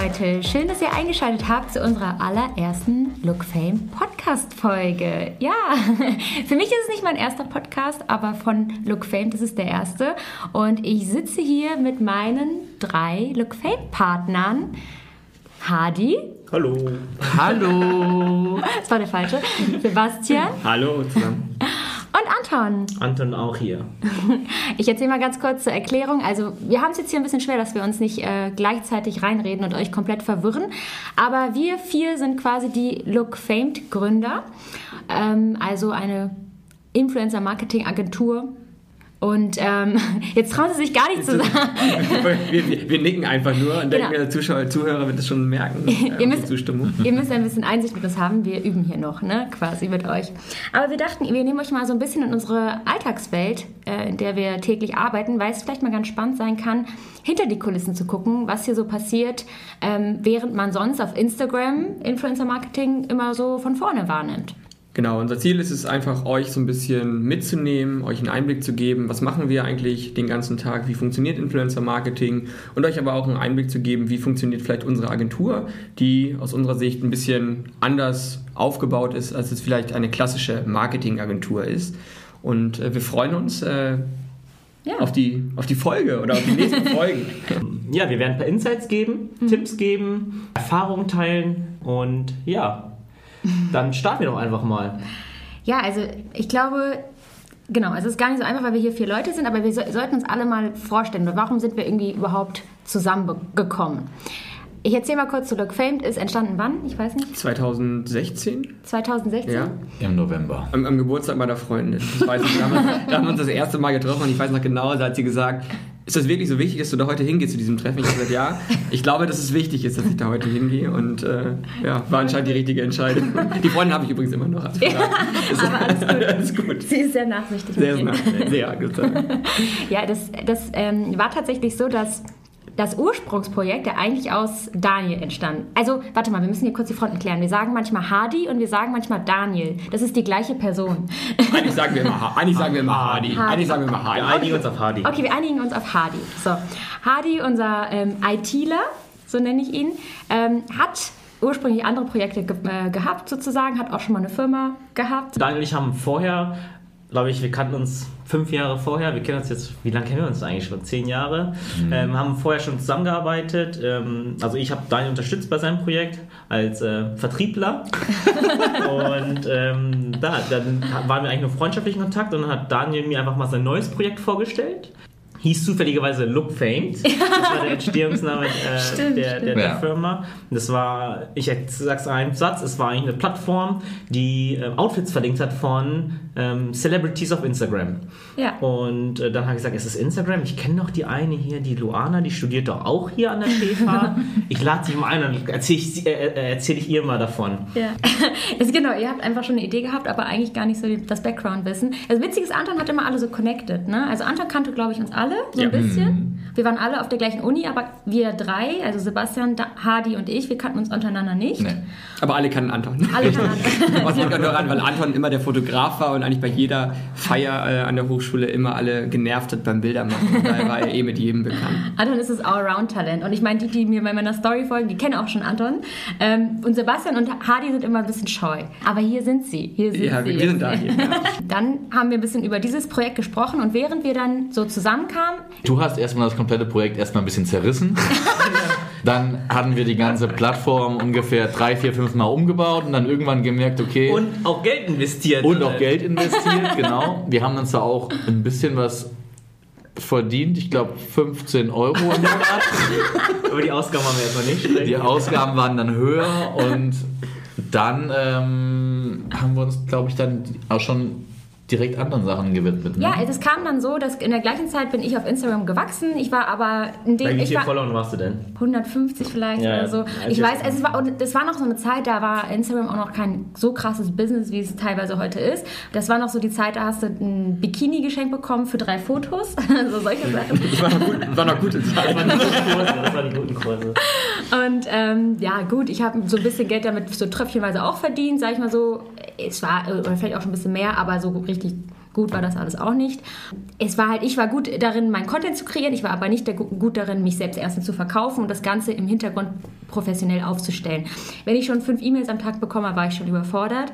Leute, schön, dass ihr eingeschaltet habt zu unserer allerersten Look Fame Podcast Folge. Ja, für mich ist es nicht mein erster Podcast, aber von Look Fame, das ist der erste. Und ich sitze hier mit meinen drei Look Fame Partnern. Hadi. Hallo. Hallo. Das war der falsche. Sebastian. Hallo zusammen. Anton. Anton auch hier. Ich erzähle mal ganz kurz zur Erklärung. Also wir haben es jetzt hier ein bisschen schwer, dass wir uns nicht äh, gleichzeitig reinreden und euch komplett verwirren. Aber wir vier sind quasi die Look Famed Gründer. Ähm, also eine Influencer-Marketing-Agentur und ähm, jetzt trauen sie sich gar nicht zu sagen. wir, wir, wir, nicken einfach nur und denken, genau. der Zuschauer, Zuhörer wird es schon merken. Äh, ihr, müsst, Zustimmung. ihr müsst ein bisschen Einsicht mit uns haben. Wir üben hier noch, ne? quasi mit euch. Aber wir dachten, wir nehmen euch mal so ein bisschen in unsere Alltagswelt, äh, in der wir täglich arbeiten, weil es vielleicht mal ganz spannend sein kann, hinter die Kulissen zu gucken, was hier so passiert, ähm, während man sonst auf Instagram Influencer Marketing immer so von vorne wahrnimmt. Genau, unser Ziel ist es einfach, euch so ein bisschen mitzunehmen, euch einen Einblick zu geben, was machen wir eigentlich den ganzen Tag, wie funktioniert Influencer Marketing und euch aber auch einen Einblick zu geben, wie funktioniert vielleicht unsere Agentur, die aus unserer Sicht ein bisschen anders aufgebaut ist, als es vielleicht eine klassische Marketingagentur ist. Und äh, wir freuen uns, äh, ja. auf, die, auf die Folge oder auf die nächsten Folgen. Ja, wir werden ein paar Insights geben, mhm. Tipps geben, Erfahrungen teilen und ja, dann starten wir doch einfach mal. Ja, also ich glaube, genau, es ist gar nicht so einfach, weil wir hier vier Leute sind, aber wir so, sollten uns alle mal vorstellen, warum sind wir irgendwie überhaupt zusammengekommen. Ich erzähle mal kurz zu Look Famed. Ist entstanden wann? Ich weiß nicht. 2016. 2016? Ja. Im November. Am, am Geburtstag meiner Freundin. Ich weiß nicht, da, haben wir, da haben wir uns das erste Mal getroffen und ich weiß noch genau, da hat sie gesagt, ist das wirklich so wichtig, dass du da heute hingehst zu diesem Treffen? Ich habe gesagt, ja, ich glaube, dass es wichtig ist, dass ich da heute hingehe und äh, ja, war anscheinend die richtige Entscheidung. Die Freundin habe ich übrigens immer noch. Also ja, aber alles gut. alles gut. Sie ist sehr nachsichtig. Sehr, nachsichtig. sehr gut. ja, das, das ähm, war tatsächlich so, dass das Ursprungsprojekt, der eigentlich aus Daniel entstand. Also, warte mal, wir müssen hier kurz die Fronten klären. Wir sagen manchmal Hardy und wir sagen manchmal Daniel. Das ist die gleiche Person. Eigentlich sagen wir immer, eigentlich sagen wir immer Hardy. Hardy. Eigentlich sagen wir immer Hardy. Wir einigen uns auf Hardy. Okay, wir einigen uns auf Hardy. So, Hardy, unser ähm, ITler, so nenne ich ihn, ähm, hat ursprünglich andere Projekte ge äh, gehabt sozusagen, hat auch schon mal eine Firma gehabt. Daniel und ich haben vorher glaube ich, wir kannten uns fünf Jahre vorher. Wir kennen uns jetzt, wie lange kennen wir uns eigentlich schon? Zehn Jahre. Mhm. Ähm, haben vorher schon zusammengearbeitet. Ähm, also ich habe Daniel unterstützt bei seinem Projekt als äh, Vertriebler. und ähm, da, dann waren wir eigentlich nur freundschaftlich in Kontakt und dann hat Daniel mir einfach mal sein neues Projekt vorgestellt hieß zufälligerweise Look Famed. Das war der Entstehungsname äh, stimmt, der, der, der ja. Firma. Das war, ich sag's einen Satz, es war eigentlich eine Plattform, die äh, Outfits verlinkt hat von ähm, Celebrities auf Instagram. Ja. Und äh, dann habe ich gesagt, es ist Instagram. Ich kenne doch die eine hier, die Luana, die studiert doch auch hier an der PFA. ich lade sie mal ein und erzähle ich, äh, äh, erzähl ich ihr mal davon. Ja. Also genau, ihr habt einfach schon eine Idee gehabt, aber eigentlich gar nicht so das Background-Wissen. Also witzig ist, Anton hat immer alle so connected. Ne? Also Anton kannte, glaube ich, uns alle so ein bisschen. Mhm. Wir waren alle auf der gleichen Uni, aber wir drei, also Sebastian, Hardy und ich, wir kannten uns untereinander nicht. Nee. Aber alle kannten Anton. Alle kannten Anton. Was liegt nur an, weil Anton immer der Fotograf war und eigentlich bei jeder Feier äh, an der Hochschule immer alle genervt hat beim Bildermachen. Daher war er eh mit jedem bekannt. Anton ist das Allround-Talent. Und ich meine, die, die mir bei meiner Story folgen, die kennen auch schon Anton. Ähm, und Sebastian und Hardy sind immer ein bisschen scheu. Aber hier sind sie. Hier sind ja, sie. wir sind da hier. Dann haben wir ein bisschen über dieses Projekt gesprochen und während wir dann so zusammenkamen. Du hast erstmal das komplette Projekt erstmal ein bisschen zerrissen. dann hatten wir die ganze Plattform ungefähr drei, vier, fünf Mal umgebaut und dann irgendwann gemerkt, okay. Und auch Geld investiert. Und auch Geld investiert, genau. Wir haben uns da auch ein bisschen was verdient, ich glaube 15 Euro im Monat. Aber die Ausgaben waren wir erstmal nicht schlecht. Die Ausgaben waren dann höher und dann ähm, haben wir uns, glaube ich, dann auch schon direkt anderen Sachen gewidmet. Ne? Ja, es kam dann so, dass in der gleichen Zeit bin ich auf Instagram gewachsen. Ich war aber in dem. Wie viele Follower warst du denn? 150 vielleicht ja, oder so. Ich weiß, es war, es war noch so eine Zeit, da war Instagram auch noch kein so krasses Business, wie es teilweise heute ist. Das war noch so die Zeit, da hast du ein Bikini geschenkt bekommen für drei Fotos. so solche Sachen. Das war noch, gut, war noch gute Zeit. Das waren die guten Kurse. Und ähm, ja, gut, ich habe so ein bisschen Geld damit so tröpfchenweise auch verdient, sag ich mal so. Es war, oder vielleicht auch schon ein bisschen mehr, aber so richtig gut war das alles auch nicht. Es war halt, ich war gut darin, meinen Content zu kreieren, ich war aber nicht gut darin, mich selbst erstens zu verkaufen und das Ganze im Hintergrund professionell aufzustellen. Wenn ich schon fünf E-Mails am Tag bekomme, war ich schon überfordert,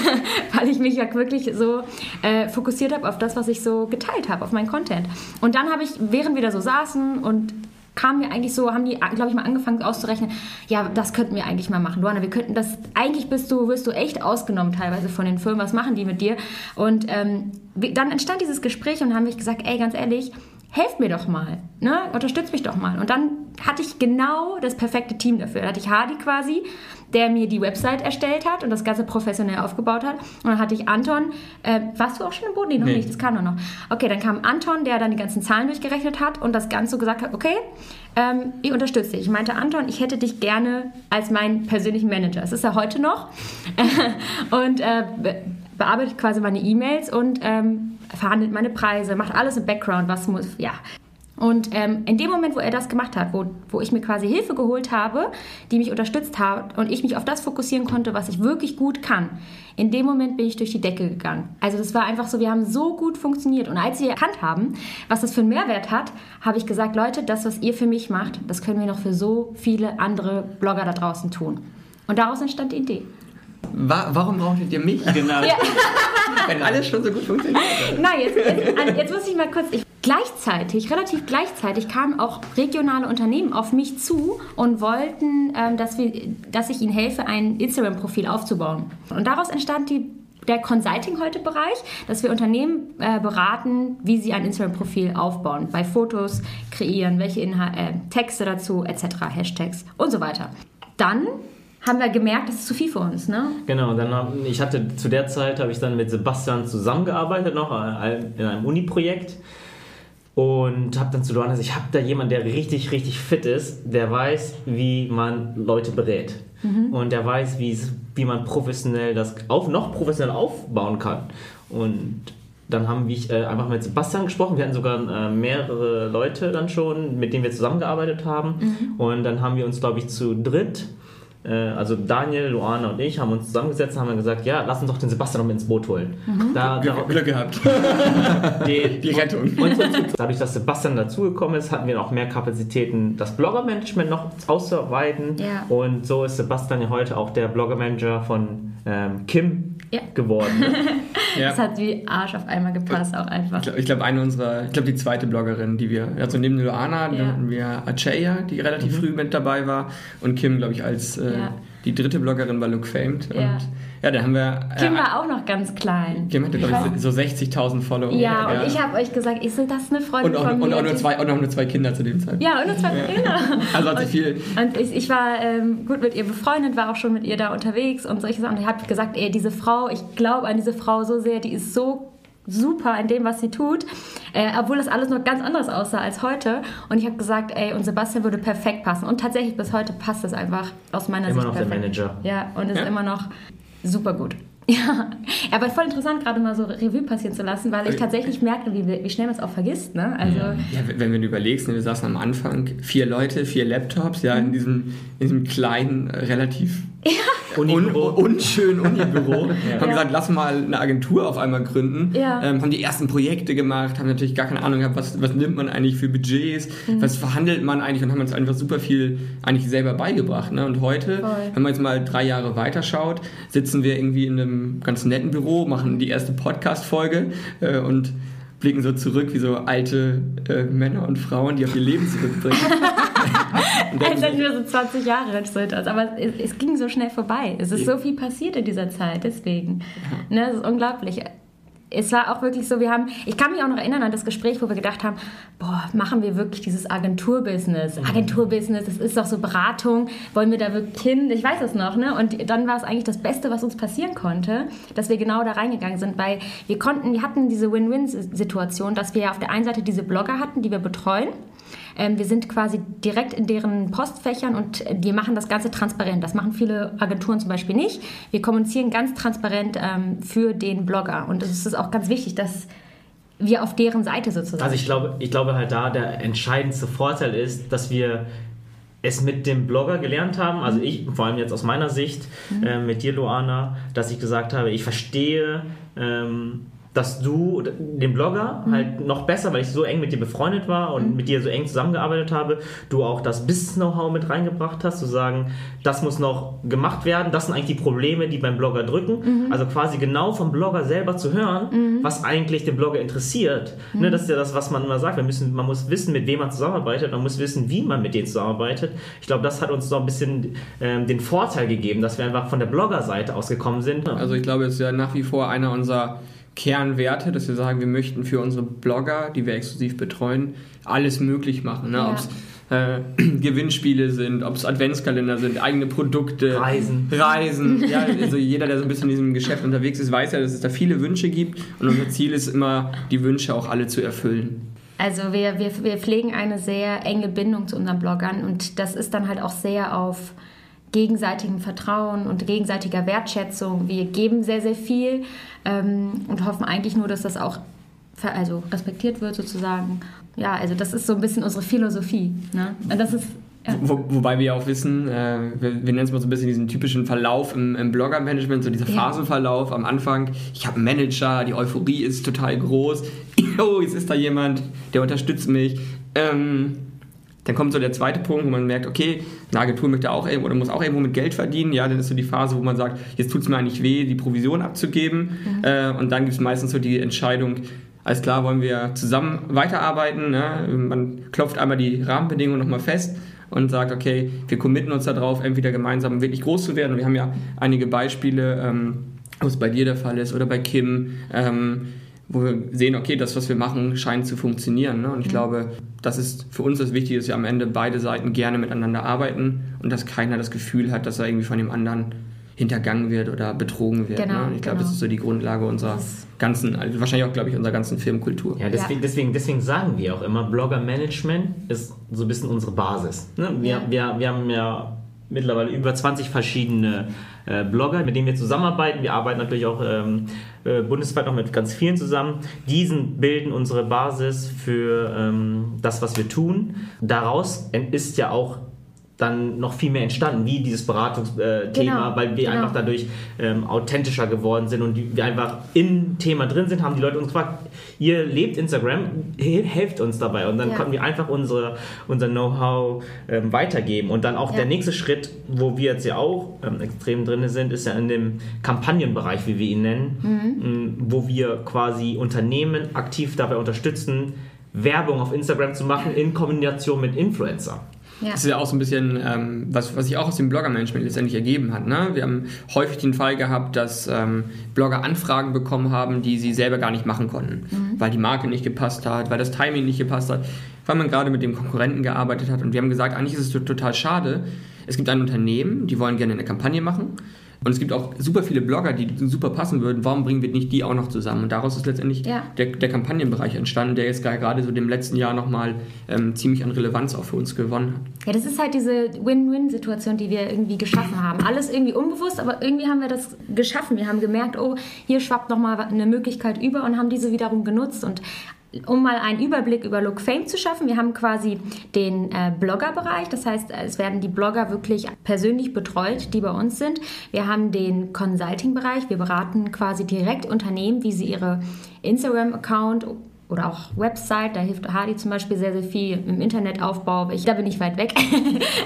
weil ich mich ja wirklich so äh, fokussiert habe auf das, was ich so geteilt habe, auf meinen Content. Und dann habe ich, während wir da so saßen und kam mir eigentlich so, haben die, glaube ich, mal angefangen auszurechnen, ja, das könnten wir eigentlich mal machen. Luana, wir könnten das, eigentlich bist du, wirst du echt ausgenommen teilweise von den Firmen, was machen die mit dir? Und ähm, dann entstand dieses Gespräch und haben mich gesagt, ey, ganz ehrlich, helft mir doch mal, ne? unterstützt mich doch mal. Und dann hatte ich genau das perfekte Team dafür. Da hatte ich Hardy quasi, der mir die Website erstellt hat und das Ganze professionell aufgebaut hat. Und dann hatte ich Anton, äh, warst du auch schon im Boden? Nee, noch nee. nicht, das kam noch. Okay, dann kam Anton, der dann die ganzen Zahlen durchgerechnet hat und das Ganze so gesagt hat, okay, ähm, ich unterstütze dich. Ich meinte, Anton, ich hätte dich gerne als meinen persönlichen Manager. Das ist er heute noch. und äh, bearbeitet quasi meine E-Mails und ähm, verhandelt meine Preise, macht alles im Background, was muss, ja. Und ähm, in dem Moment, wo er das gemacht hat, wo, wo ich mir quasi Hilfe geholt habe, die mich unterstützt hat und ich mich auf das fokussieren konnte, was ich wirklich gut kann, in dem Moment bin ich durch die Decke gegangen. Also das war einfach so, wir haben so gut funktioniert. Und als wir erkannt haben, was das für einen Mehrwert hat, habe ich gesagt, Leute, das, was ihr für mich macht, das können wir noch für so viele andere Blogger da draußen tun. Und daraus entstand die Idee. Wa warum brauchtet ihr mich? Genau. Ja. Wenn alles schon so gut funktioniert. Nein, jetzt, jetzt, jetzt muss ich mal kurz. Ich, gleichzeitig, relativ gleichzeitig kamen auch regionale Unternehmen auf mich zu und wollten, ähm, dass, wir, dass ich ihnen helfe, ein Instagram-Profil aufzubauen. Und daraus entstand die der Consulting heute Bereich, dass wir Unternehmen äh, beraten, wie sie ein Instagram-Profil aufbauen, bei Fotos kreieren, welche Inha äh, Texte dazu, etc., Hashtags und so weiter. Dann haben wir gemerkt, das ist zu viel für uns, ne? Genau, dann hab, ich hatte zu der Zeit habe ich dann mit Sebastian zusammengearbeitet noch äh, in einem Uni-Projekt und habe dann zu Luana gesagt, ich habe da jemanden, der richtig, richtig fit ist, der weiß, wie man Leute berät. Mhm. Und der weiß, wie man professionell das auf, noch professionell aufbauen kann. Und dann haben wir äh, einfach mit Sebastian gesprochen. Wir hatten sogar äh, mehrere Leute dann schon, mit denen wir zusammengearbeitet haben. Mhm. Und dann haben wir uns, glaube ich, zu dritt also Daniel, Luana und ich haben uns zusammengesetzt und haben gesagt, ja, lass uns doch den Sebastian noch mit ins Boot holen. Mhm. Da, Glück, Glück, gehabt. Die, die Rettung. Und, und, und, dadurch, dass Sebastian dazugekommen ist, hatten wir auch mehr Kapazitäten, das Blogger-Management noch auszuarbeiten. Ja. Und so ist Sebastian ja heute auch der Blogger-Manager von ähm, Kim ja. geworden. Ne? ja. Das hat wie Arsch auf einmal gepasst, auch einfach. Ich glaube, glaub, eine unserer, ich glaube, die zweite Bloggerin, die wir, also neben Luana, ja. hatten wir Achaya, die relativ mhm. früh mit dabei war, und Kim, glaube ich, als äh, die dritte Bloggerin bei Look Famed. Und ja, dann haben wir. Äh, Kim war auch noch ganz klein. Kim hatte, glaube ich, so 60.000 Follower. Ja, und ich habe euch gesagt, ich so, das ist eine Freundin und auch, von mir. Und auch nur, zwei, und auch nur zwei Kinder zu dem Zeitpunkt. Ja, und nur zwei ja. Kinder. Also hat sie viel. Und ich, ich war ähm, gut mit ihr befreundet, war auch schon mit ihr da unterwegs und solche Sachen. Und ich habe gesagt, ey, diese Frau, ich glaube an diese Frau so sehr, die ist so super in dem, was sie tut, äh, obwohl das alles noch ganz anders aussah als heute. Und ich habe gesagt, ey, und Sebastian würde perfekt passen. Und tatsächlich bis heute passt es einfach aus meiner immer Sicht noch perfekt. der Manager. Ja, und ist ja. immer noch super gut. Ja, aber voll interessant, gerade mal so Revue passieren zu lassen, weil ich tatsächlich merke, wie, wie schnell man es auch vergisst. Ne? Also ja, wenn, wenn du überlegst, ne, wir saßen am Anfang, vier Leute, vier Laptops, ja, in diesem, in diesem kleinen, relativ ja. Un unschönen Unibüro. ja. Haben gesagt, lass mal eine Agentur auf einmal gründen. Ja. Ähm, haben die ersten Projekte gemacht, haben natürlich gar keine Ahnung gehabt, was, was nimmt man eigentlich für Budgets, mhm. was verhandelt man eigentlich und haben uns einfach super viel eigentlich selber beigebracht. Ne? Und heute, Voll. wenn man jetzt mal drei Jahre weiterschaut, sitzen wir irgendwie in einem ganz netten Büro, machen die erste Podcast-Folge äh, und blicken so zurück wie so alte äh, Männer und Frauen, die auf ihr Leben zurückbringen. Als wenn wir so 20 Jahre alt sind. Aber es, es, ging so schnell vorbei. Es ist so viel passiert in dieser Zeit, deswegen. Ne, es ist unglaublich es war auch wirklich so, wir haben, ich kann mich auch noch erinnern an das Gespräch, wo wir gedacht haben, boah, machen wir wirklich dieses Agenturbusiness? Mhm. Agenturbusiness, das ist doch so Beratung, wollen wir da wirklich hin? Ich weiß es noch, ne? Und dann war es eigentlich das Beste, was uns passieren konnte, dass wir genau da reingegangen sind, weil wir konnten, wir hatten diese Win-Win-Situation, dass wir auf der einen Seite diese Blogger hatten, die wir betreuen, ähm, wir sind quasi direkt in deren Postfächern und wir machen das Ganze transparent. Das machen viele Agenturen zum Beispiel nicht. Wir kommunizieren ganz transparent ähm, für den Blogger. Und es ist auch ganz wichtig, dass wir auf deren Seite sozusagen. Also ich glaube, ich glaube halt da der entscheidendste Vorteil ist, dass wir es mit dem Blogger gelernt haben, also ich, vor allem jetzt aus meiner Sicht, mhm. äh, mit dir, Luana, dass ich gesagt habe, ich verstehe, ähm, dass du den Blogger Mhm. halt noch besser, weil ich so eng mit dir befreundet war und mit dir so eng zusammengearbeitet habe, du auch das Business-Know-how mit reingebracht hast, zu sagen, das muss noch gemacht werden, das sind eigentlich die Probleme, die beim Blogger drücken. Mhm. Also quasi genau vom Blogger selber zu hören, was eigentlich den Blogger interessiert. Mhm. Ne, das ist ja das, was man immer sagt. Wir müssen, man muss wissen, mit wem man zusammenarbeitet, man muss wissen, wie man mit denen zusammenarbeitet. Ich glaube, das hat uns so ein bisschen ähm, den Vorteil gegeben, dass wir einfach von der Blogger-Seite ausgekommen sind. Also ich glaube, es ist ja nach wie vor einer unserer Kernwerte, dass wir sagen, wir möchten für unsere Blogger, die wir exklusiv betreuen, alles möglich machen. Ne? Ja. Ob es äh, Gewinnspiele sind, ob es Adventskalender sind, eigene Produkte, Reisen. Reisen. Ja, also jeder, der so ein bisschen in diesem Geschäft unterwegs ist, weiß ja, dass es da viele Wünsche gibt und unser Ziel ist immer, die Wünsche auch alle zu erfüllen. Also wir, wir, wir pflegen eine sehr enge Bindung zu unseren Bloggern und das ist dann halt auch sehr auf gegenseitigem Vertrauen und gegenseitiger Wertschätzung. Wir geben sehr, sehr viel ähm, und hoffen eigentlich nur, dass das auch also respektiert wird sozusagen. Ja, also das ist so ein bisschen unsere Philosophie. Ne? Und das ist ja. Wo, wobei wir auch wissen, äh, wir, wir nennen es mal so ein bisschen diesen typischen Verlauf im, im Blogger-Management, so dieser Ja. Phasenverlauf am Anfang. Ich habe einen Manager, die Euphorie ist total groß. Oh, jetzt ist da jemand, der unterstützt mich. Ähm, dann kommt so der zweite Punkt, wo man merkt, okay, eine Agentur möchte auch irgendwo oder muss auch irgendwo mit Geld verdienen. Ja, dann ist so die Phase, wo man sagt, jetzt tut es mir eigentlich weh, die Provision abzugeben. Äh, und dann gibt es meistens so die Entscheidung, alles klar, wollen wir zusammen weiterarbeiten. Ne? Man klopft einmal die Rahmenbedingungen nochmal fest und sagt, okay, wir committen uns darauf, entweder gemeinsam wirklich groß zu werden. Und wir haben ja einige Beispiele, ähm, wo es bei dir der Fall ist oder bei Kim, ähm, wo wir sehen, okay, das, was wir machen, scheint zu funktionieren. Ne? Und ich glaube, das ist für uns das Wichtige, dass wir am Ende beide Seiten gerne miteinander arbeiten und dass keiner das Gefühl hat, dass er irgendwie von dem anderen hintergangen wird oder betrogen wird. Genau, ne? Ich glaube, genau. das ist so die Grundlage unserer ganzen, also wahrscheinlich auch, glaube ich, unserer ganzen Filmkultur. Ja, deswegen, deswegen, deswegen sagen wir auch immer, Blogger-Management ist so ein bisschen unsere Basis. Ne? Wir, Ja. wir, wir haben ja mittlerweile über 20 verschiedene äh, Blogger, mit denen wir zusammenarbeiten. Wir arbeiten natürlich auch ähm, äh, bundesweit noch mit ganz vielen zusammen. Diesen bilden unsere Basis für ähm, das, was wir tun. Daraus ist ja auch dann noch viel mehr entstanden, wie dieses Beratungsthema, äh, Genau, weil wir genau. einfach dadurch ähm, authentischer geworden sind und die, wir einfach im Thema drin sind, haben die Leute uns gefragt, ihr lebt Instagram, he- helft uns dabei und dann Ja. konnten wir einfach unsere, unser Know-how ähm, weitergeben und dann auch Ja. der nächste Schritt, wo wir jetzt ja auch ähm, extrem drin sind, ist ja in dem Kampagnenbereich, wie wir ihn nennen, Mhm. ähm, wo wir quasi Unternehmen aktiv dabei unterstützen, Werbung auf Instagram zu machen in Kombination mit Influencer. Ja. Das ist ja auch so ein bisschen, ähm, was, was sich auch aus dem Blogger-Management letztendlich ergeben hat. Ne? Wir haben häufig den Fall gehabt, dass ähm, Blogger Anfragen bekommen haben, die sie selber gar nicht machen konnten, weil die Marke nicht gepasst hat, weil das Timing nicht gepasst hat, weil man gerade mit dem Konkurrenten gearbeitet hat. Und wir haben gesagt, eigentlich ist es to- total schade. Es gibt ein Unternehmen, die wollen gerne eine Kampagne machen. Und es gibt auch super viele Blogger, die super passen würden. Warum bringen wir nicht die auch noch zusammen? Und daraus ist letztendlich Ja. der, der Kampagnenbereich entstanden, der jetzt gerade so dem letzten Jahr nochmal ähm, ziemlich an Relevanz auch für uns gewonnen hat. Ja, das ist halt diese Win-Win-Situation, die wir irgendwie geschaffen haben. Alles irgendwie unbewusst, aber irgendwie haben wir das geschaffen. Wir haben gemerkt, oh, hier schwappt nochmal eine Möglichkeit über und haben diese wiederum genutzt. Und um mal einen Überblick über Look Fame zu schaffen, wir haben quasi den äh, Blogger-Bereich. Das heißt, es werden die Blogger wirklich persönlich betreut, die bei uns sind. Wir haben den Consulting-Bereich. Wir beraten quasi direkt Unternehmen, wie sie ihre Instagram-Account oder auch Website, da hilft Hardy zum Beispiel sehr, sehr viel im Internetaufbau. Ich, da bin ich weit weg.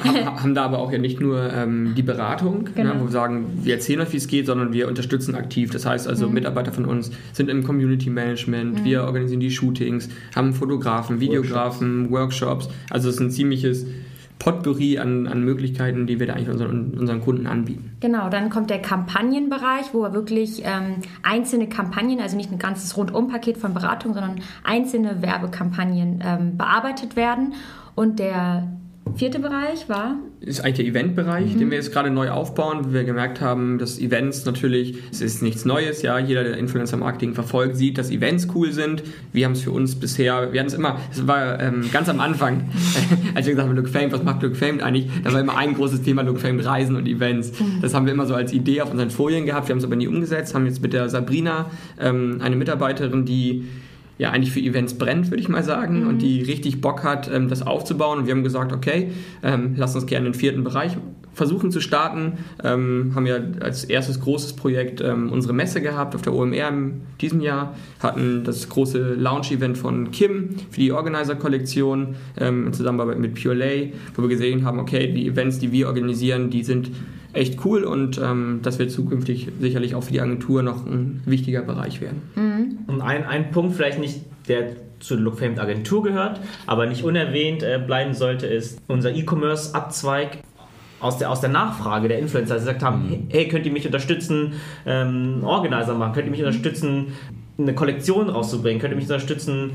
haben, haben da aber auch ja nicht nur ähm, die Beratung, Genau. ne, wo wir sagen, wir erzählen euch, wie es geht, sondern wir unterstützen aktiv. Das heißt also, Mitarbeiter von uns sind im Community Management, wir organisieren die Shootings, haben Fotografen, Videografen, Workshops. Also es ist ein ziemliches Potpourri an, an Möglichkeiten, die wir da eigentlich unseren, unseren Kunden anbieten. Genau, dann kommt der Kampagnenbereich, wo wir wirklich ähm, einzelne Kampagnen, also nicht ein ganzes Rundumpaket von Beratung, sondern einzelne Werbekampagnen ähm, bearbeitet werden. Und der vierte Bereich war ist eigentlich der Eventbereich, den wir jetzt gerade neu aufbauen, wo wir gemerkt haben, dass Events natürlich, es ist nichts Neues, ja, jeder, der Influencer-Marketing verfolgt, sieht, dass Events cool sind. Wir haben es für uns bisher, wir hatten es immer, es war ähm, ganz am Anfang, als wir gesagt haben, Look Fame, was macht Look Fame eigentlich? Da war immer ein großes Thema Look Fame, Reisen und Events. Das haben wir immer so als Idee auf unseren Folien gehabt, wir haben es aber nie umgesetzt, haben jetzt mit der Sabrina ähm, eine Mitarbeiterin, die ja eigentlich für Events brennt, würde ich mal sagen, und die richtig Bock hat, ähm, das aufzubauen. Und wir haben gesagt, okay, ähm, lass uns gerne den vierten Bereich versuchen zu starten. Ähm, haben ja als erstes großes Projekt ähm, unsere Messe gehabt auf der OMR in diesem Jahr, hatten das große Launch-Event von Kim für die Organizer-Kollektion ähm, in Zusammenarbeit mit Pure Lay, wo wir gesehen haben, okay, die Events, die wir organisieren, die sind echt cool und ähm, das wird zukünftig sicherlich auch für die Agentur noch ein wichtiger Bereich werden. Mhm. Und ein, ein Punkt vielleicht nicht, der zur Lookfamed Agentur gehört, aber nicht unerwähnt äh, bleiben sollte, ist unser E-Commerce-Abzweig aus der, aus der Nachfrage der Influencer, die gesagt haben, mhm. hey, könnt ihr mich unterstützen, ähm, Organizer machen, könnt ihr mich unterstützen, eine Kollektion rauszubringen, könnt ihr mich unterstützen,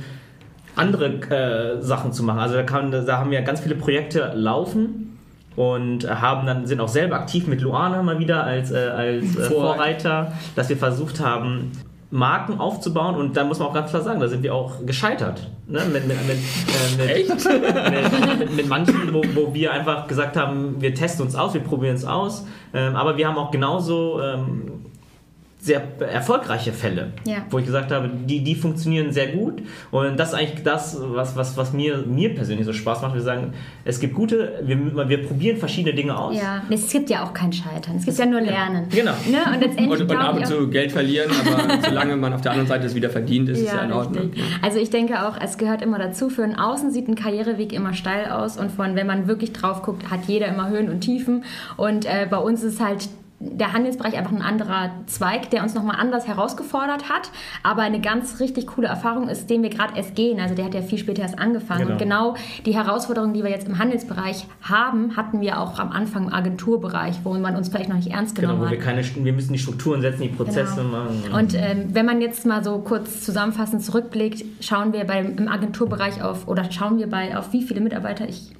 andere äh, Sachen zu machen. Also da, kann, da haben wir ganz viele Projekte laufen und haben dann sind auch selber aktiv mit Luana mal wieder als, äh, als äh, Vorreiter, dass wir versucht haben, Marken aufzubauen und da muss man auch ganz klar sagen, da sind wir auch gescheitert. Ne? Mit, mit, mit, äh, mit, mit, manchen, wo, wo, wir einfach gesagt haben, wir testen uns aus, wir probieren es aus, ähm, aber wir haben auch genauso ähm, sehr erfolgreiche Fälle, ja. wo ich gesagt habe, die, die funktionieren sehr gut. Und das ist eigentlich das, was, was, was mir, mir persönlich so Spaß macht. Wir sagen, es gibt gute, wir, wir probieren verschiedene Dinge aus. Ja, es gibt ja auch kein Scheitern, es gibt ja nur Lernen. Genau. Ne? Und, letztendlich und, und ab und zu Geld verlieren, aber solange man auf der anderen Seite es wieder verdient, ist ja, es ja in Ordnung. Also ich denke auch, es gehört immer dazu, für einen Außen sieht ein Karriereweg immer steil aus und von, wenn man wirklich drauf guckt, hat jeder immer Höhen und Tiefen. Und äh, bei uns ist halt der Handelsbereich einfach ein anderer Zweig, der uns nochmal anders herausgefordert hat. Aber eine ganz richtig coole Erfahrung ist, den wir gerade erst gehen. Also der hat ja viel später erst angefangen. Genau. Und genau die Herausforderungen, die wir jetzt im Handelsbereich haben, hatten wir auch am Anfang im Agenturbereich, wo man uns vielleicht noch nicht ernst genommen genau, wo wir keine, wir müssen die Strukturen setzen, die Prozesse genau. machen. Und ähm, wenn man jetzt mal so kurz zusammenfassend zurückblickt, schauen wir beim, im Agenturbereich auf, oder schauen wir bei, auf wie viele Mitarbeiter, ich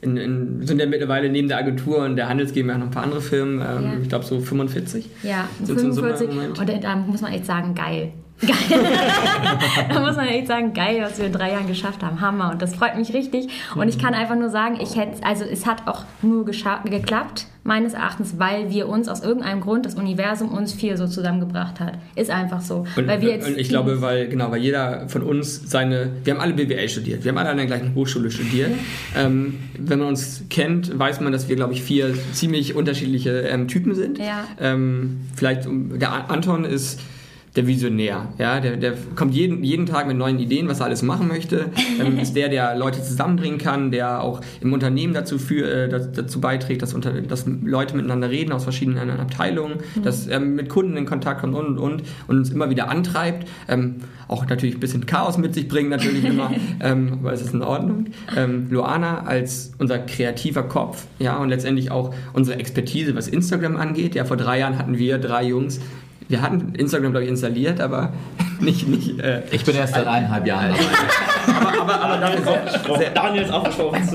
in, in, sind ja mittlerweile neben der Agentur und der Handels GmbH noch ein paar andere Firmen. Ähm, ja. Ich glaube so 45. Ja, 45. Und da muss man echt sagen, geil. Geil. da muss man echt sagen, geil, was wir in drei Jahren geschafft haben. Hammer. Und das freut mich richtig. Und ich kann einfach nur sagen, ich hätte, also es hat auch nur geklappt, meines Erachtens, weil wir uns aus irgendeinem Grund, das Universum uns vier so zusammengebracht hat. Ist einfach so. Und, weil wir jetzt und ich glaube, weil, genau, weil jeder von uns seine, wir haben alle BWL studiert, wir haben alle an der gleichen Hochschule studiert. Ja. Ähm, wenn man uns kennt, weiß man, dass wir, glaube ich, vier ziemlich unterschiedliche ähm, Typen sind. Ja. Ähm, vielleicht, der Anton ist der Visionär. Ja, der, der kommt jeden, jeden Tag mit neuen Ideen, was er alles machen möchte. Ähm, ist der, der Leute zusammenbringen kann, der auch im Unternehmen dazu, für, äh, dazu beiträgt, dass, unter, dass Leute miteinander reden aus verschiedenen Abteilungen, mhm. dass er mit Kunden in Kontakt kommt und und und und uns immer wieder antreibt. Ähm, auch natürlich ein bisschen Chaos mit sich bringen, natürlich immer, ähm, aber es ist in Ordnung. Ähm, Luana als unser kreativer Kopf, ja, und letztendlich auch unsere Expertise, was Instagram angeht. Ja, vor drei Jahren hatten wir drei Jungs wir hatten Instagram, glaube ich, installiert, aber nicht. nicht äh, ich bin erst seit eineinhalb Jahren dabei. aber, aber, aber Daniel ist aufgesprochen. Daniel ist aufgesprochen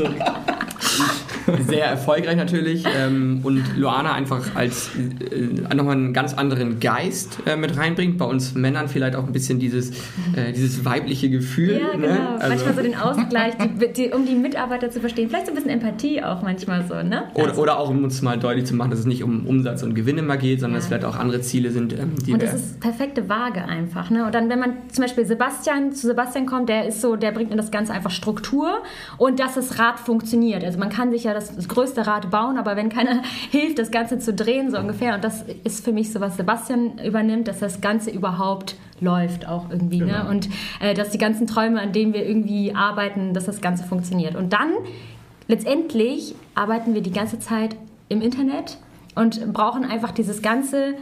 sehr erfolgreich natürlich ähm, und Luana einfach als äh, nochmal einen ganz anderen Geist äh, mit reinbringt. Bei uns Männern vielleicht auch ein bisschen dieses, äh, dieses weibliche Gefühl. Ja, ne? genau. Ne? Also manchmal so den Ausgleich, die, die, um die Mitarbeiter zu verstehen. Vielleicht so ein bisschen Empathie auch manchmal so. Ne? Oder, also. oder auch um uns mal deutlich zu machen, dass es nicht um Umsatz und Gewinn immer geht, sondern ja. dass vielleicht auch andere Ziele sind. Ähm, die und das ist perfekte Waage einfach. Ne? Und dann, wenn man zum Beispiel Sebastian zu Sebastian kommt, der ist so, der bringt in das Ganze einfach Struktur und dass das Rad funktioniert. Also man kann sich ja das, das größte Rad bauen, aber wenn keiner hilft, das Ganze zu drehen, so ungefähr. Und das ist für mich so, was Sebastian übernimmt, dass das Ganze überhaupt läuft auch irgendwie. Ne? Genau. Ne? Und äh, dass die ganzen Träume, an denen wir irgendwie arbeiten, dass das Ganze funktioniert. Und dann, letztendlich, arbeiten wir die ganze Zeit im Internet und brauchen einfach dieses ganze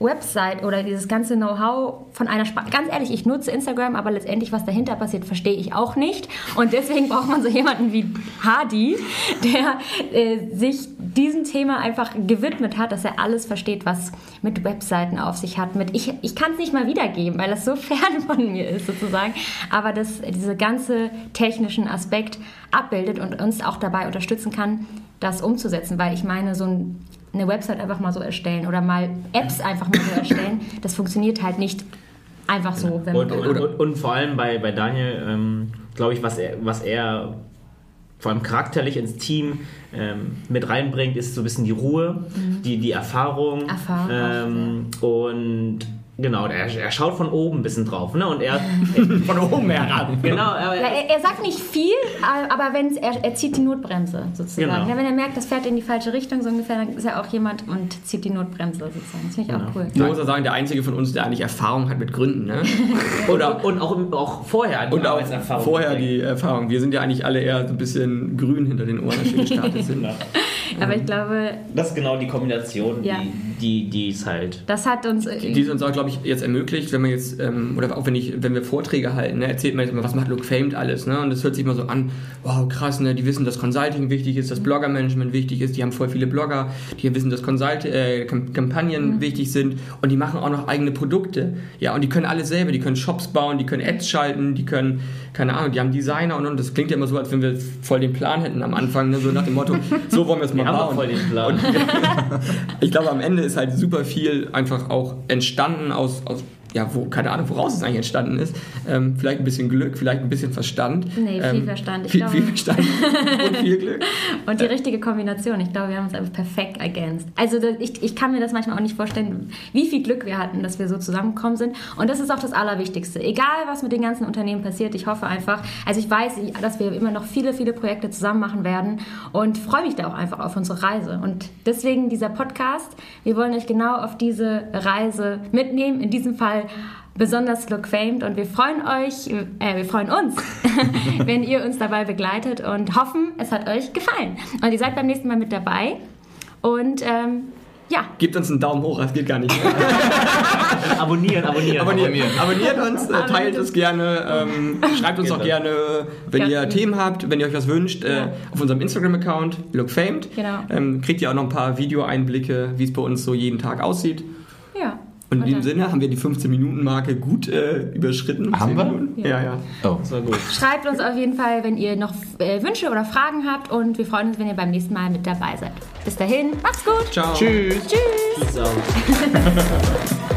Website oder dieses ganze Know-how von einer Sprache. Ganz ehrlich, ich nutze Instagram, aber letztendlich, was dahinter passiert, verstehe ich auch nicht. Und deswegen braucht man so jemanden wie Hardy, der äh, sich diesem Thema einfach gewidmet hat, dass er alles versteht, was mit Webseiten auf sich hat. Mit ich ich kann es nicht mal wiedergeben, weil das so fern von mir ist sozusagen. Aber dass diese ganze technischen Aspekt abbildet und uns auch dabei unterstützen kann, das umzusetzen, weil ich meine, so ein eine Website einfach mal so erstellen oder mal Apps einfach mal so erstellen, das funktioniert halt nicht einfach so. Wenn und, und, und, und, vor allem bei, bei Daniel, ähm, glaube ich, was er, was er vor allem charakterlich ins Team ähm, mit reinbringt, ist so ein bisschen die Ruhe, mhm. die, die Erfahrung. Erfahrung ähm, und Genau, er, er schaut von oben ein bisschen drauf, ne? Und er von oben heran. Genau. Ja, er, er sagt nicht viel, aber wenn's, er, er zieht die Notbremse sozusagen. Genau. Ja, wenn er merkt, das fährt in die falsche Richtung so ungefähr, dann ist er auch jemand und zieht die Notbremse sozusagen. Das finde ich auch cool. Ich muss auch sagen, der einzige von uns, der eigentlich Erfahrung hat mit Gründen. Ne? Oder und auch, auch vorher die Und auch Arbeitserfahrung vorher die Erfahrung. Wir sind ja eigentlich alle eher so ein bisschen grün hinter den Ohren, als wir gestartet sind. Aber ich glaube, Das ist genau die Kombination, Ja. die, die, die ist halt. das hat uns. Die es uns auch, glaube ich, jetzt ermöglicht, wenn man jetzt, ähm, oder auch wenn ich, wenn wir Vorträge halten, ne, erzählt man jetzt immer, was macht Look Famed alles, ne? Und das hört sich immer so an, wow, krass, ne? Die wissen, dass Consulting wichtig ist, dass Blogger-Management wichtig ist, die haben voll viele Blogger, die wissen, dass Consult äh, Kam- Kampagnen wichtig sind und die machen auch noch eigene Produkte. Ja, und die können alles selber, die können Shops bauen, die können Ads schalten, die können, keine Ahnung, die haben Designer und, und das klingt ja immer so, als wenn wir voll den Plan hätten am Anfang, ne? so nach dem Motto, so wollen wir es mal Haben doch bauen. voll den Plan. Und ich glaube, am Ende ist halt super viel einfach auch entstanden aus, aus ja, wo, keine Ahnung, woraus es eigentlich entstanden ist. Ähm, vielleicht ein bisschen Glück, vielleicht ein bisschen Verstand. Nee, viel ähm, Verstand. Ich Viel, glaube- viel Verstand und viel Glück. Und die richtige Kombination. Ich glaube, wir haben uns einfach perfekt ergänzt. Also ich, ich kann mir das manchmal auch nicht vorstellen, wie viel Glück wir hatten, dass wir so zusammengekommen sind. Und das ist auch das Allerwichtigste. Egal, was mit den ganzen Unternehmen passiert, ich hoffe einfach, also ich weiß, dass wir immer noch viele, viele Projekte zusammen machen werden und freue mich da auch einfach auf unsere Reise. Und deswegen dieser Podcast. Wir wollen euch genau auf diese Reise mitnehmen. In diesem Fall besonders Look Famed und wir freuen euch, äh, wir freuen uns, wenn ihr uns dabei begleitet und hoffen, es hat euch gefallen. Und ihr seid beim nächsten Mal mit dabei und ähm, ja, Gebt uns einen Daumen hoch, das geht gar nicht. Abonnieren, abonnieren. Abonniert, abonniert uns, äh, teilt es gerne, ähm, schreibt uns auch gerne, wenn Ja. ihr Themen habt, wenn ihr euch was wünscht, äh, auf unserem Instagram-Account, lookfamed. Genau. Ähm, kriegt ihr auch noch ein paar Videoeinblicke, wie es bei uns so jeden Tag aussieht. ja. Und in diesem dann Sinne haben wir die 15-Minuten-Marke gut äh, überschritten. Haben 10 wir? Ja. Ja, ja. Oh. Das war gut. Schreibt uns auf jeden Fall, wenn ihr noch äh, Wünsche oder Fragen habt und wir freuen uns, wenn ihr beim nächsten Mal mit dabei seid. Bis dahin, macht's gut. Ciao. Tschüss. Tschüss. Peace out.